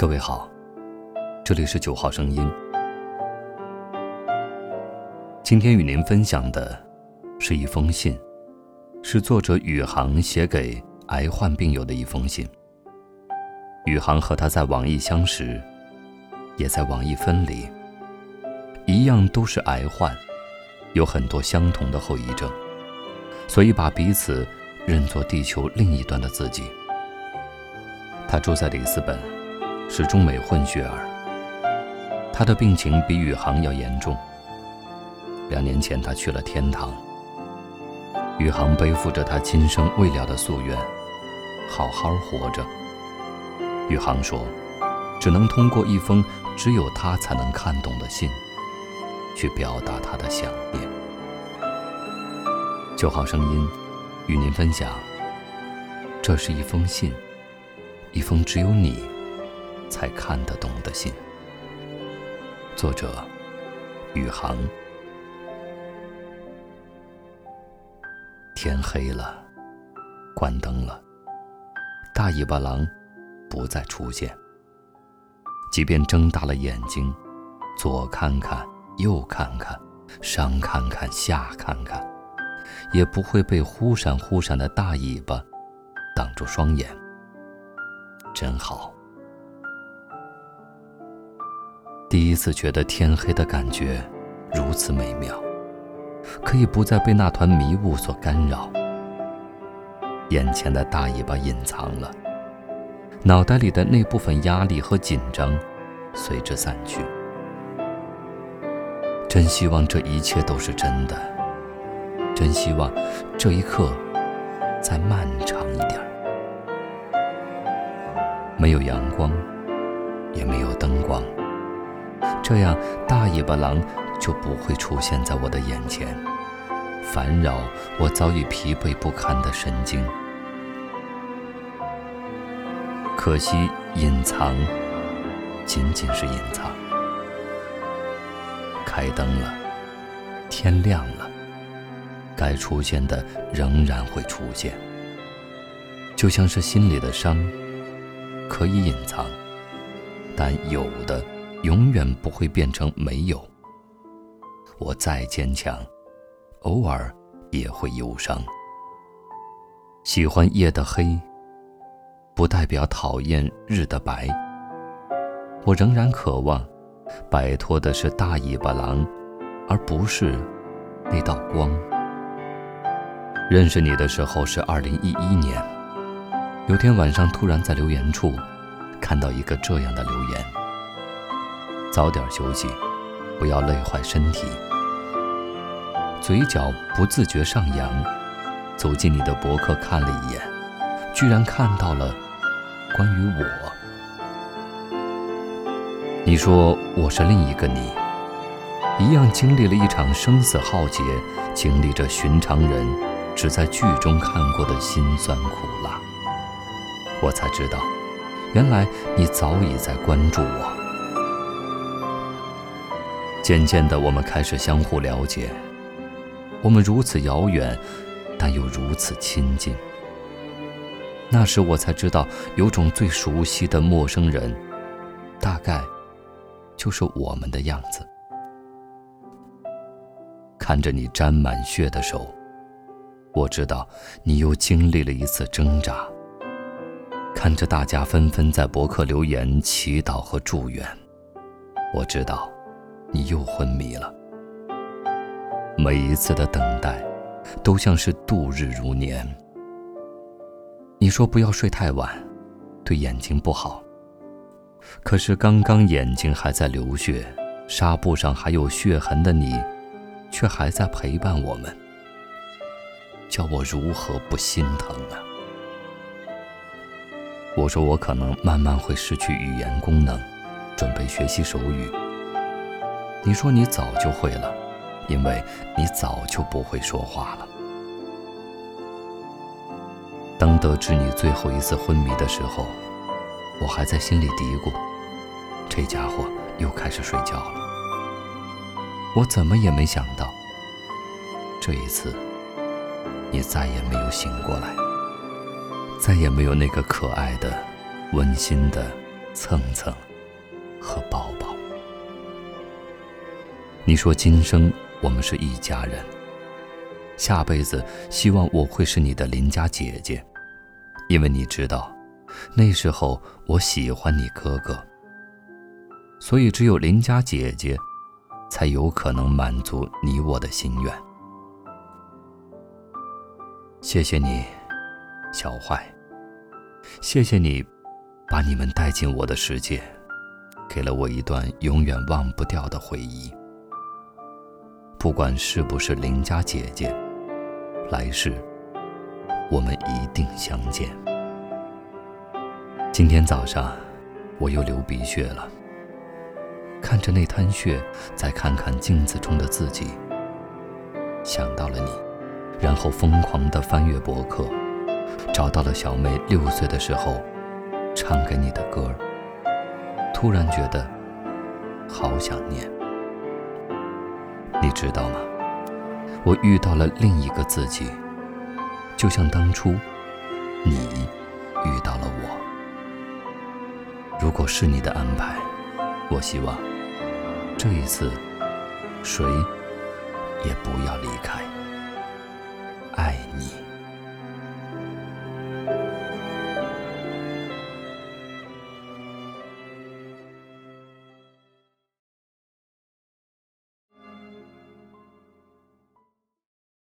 各位好，这里是九号声音。今天与您分享的是一封信，是作者宇航写给癌患病友的一封信。宇航和他在网易相识，也在网易分离，一样都是癌患，有很多相同的后遗症，所以把彼此认作地球另一端的自己。他住在里斯本。是中美混血儿，他的病情比宇航要严重。两年前他去了天堂，宇航背负着他今生未了的夙愿，好好活着。宇航说，只能通过一封只有他才能看懂的信，去表达他的想念。九号声音，与您分享，这是一封信，一封只有你。才看得懂的信。作者：宇航。天黑了，关灯了，大尾巴狼不再出现。即便睁大了眼睛，左看看，右看看，上看看，下看看，也不会被忽闪忽闪的大尾巴挡住双眼。真好。第一次觉得天黑的感觉如此美妙，可以不再被那团迷雾所干扰。眼前的大尾巴隐藏了，脑袋里的那部分压力和紧张随之散去。真希望这一切都是真的，真希望这一刻再漫长一点。没有阳光，也没有灯光。这样，大尾巴狼就不会出现在我的眼前，烦扰我早已疲惫不堪的神经。可惜，隐藏仅仅是隐藏。开灯了，天亮了，该出现的仍然会出现。就像是心里的伤，可以隐藏，但有的。永远不会变成没有。我再坚强，偶尔也会忧伤。喜欢夜的黑，不代表讨厌日的白。我仍然渴望摆脱的是大尾巴狼，而不是那道光。认识你的时候是二零一一年，有天晚上突然在留言处看到一个这样的留言。早点休息，不要累坏身体。嘴角不自觉上扬，走进你的博客看了一眼，居然看到了关于我。你说我是另一个你，一样经历了一场生死浩劫，经历着寻常人只在剧中看过的辛酸苦辣。我才知道，原来你早已在关注我。渐渐的，我们开始相互了解。我们如此遥远，但又如此亲近。那时我才知道，有种最熟悉的陌生人，大概就是我们的样子。看着你沾满血的手，我知道你又经历了一次挣扎。看着大家纷纷在博客留言、祈祷和祝愿，我知道。你又昏迷了。每一次的等待，都像是度日如年。你说不要睡太晚，对眼睛不好。可是刚刚眼睛还在流血，纱布上还有血痕的你，却还在陪伴我们，叫我如何不心疼啊？我说我可能慢慢会失去语言功能，准备学习手语。你说你早就会了，因为你早就不会说话了。当得知你最后一次昏迷的时候，我还在心里嘀咕：这家伙又开始睡觉了。我怎么也没想到，这一次你再也没有醒过来，再也没有那个可爱的、温馨的、蹭蹭和抱抱。你说今生我们是一家人，下辈子希望我会是你的邻家姐姐，因为你知道，那时候我喜欢你哥哥，所以只有邻家姐姐，才有可能满足你我的心愿。谢谢你，小坏。谢谢你，把你们带进我的世界，给了我一段永远忘不掉的回忆。不管是不是邻家姐姐，来世我们一定相见。今天早上我又流鼻血了，看着那滩血，再看看镜子中的自己，想到了你，然后疯狂地翻阅博客，找到了小妹六岁的时候唱给你的歌，突然觉得好想念。你知道吗？我遇到了另一个自己，就像当初你遇到了我。如果是你的安排，我希望这一次谁也不要离开。爱你。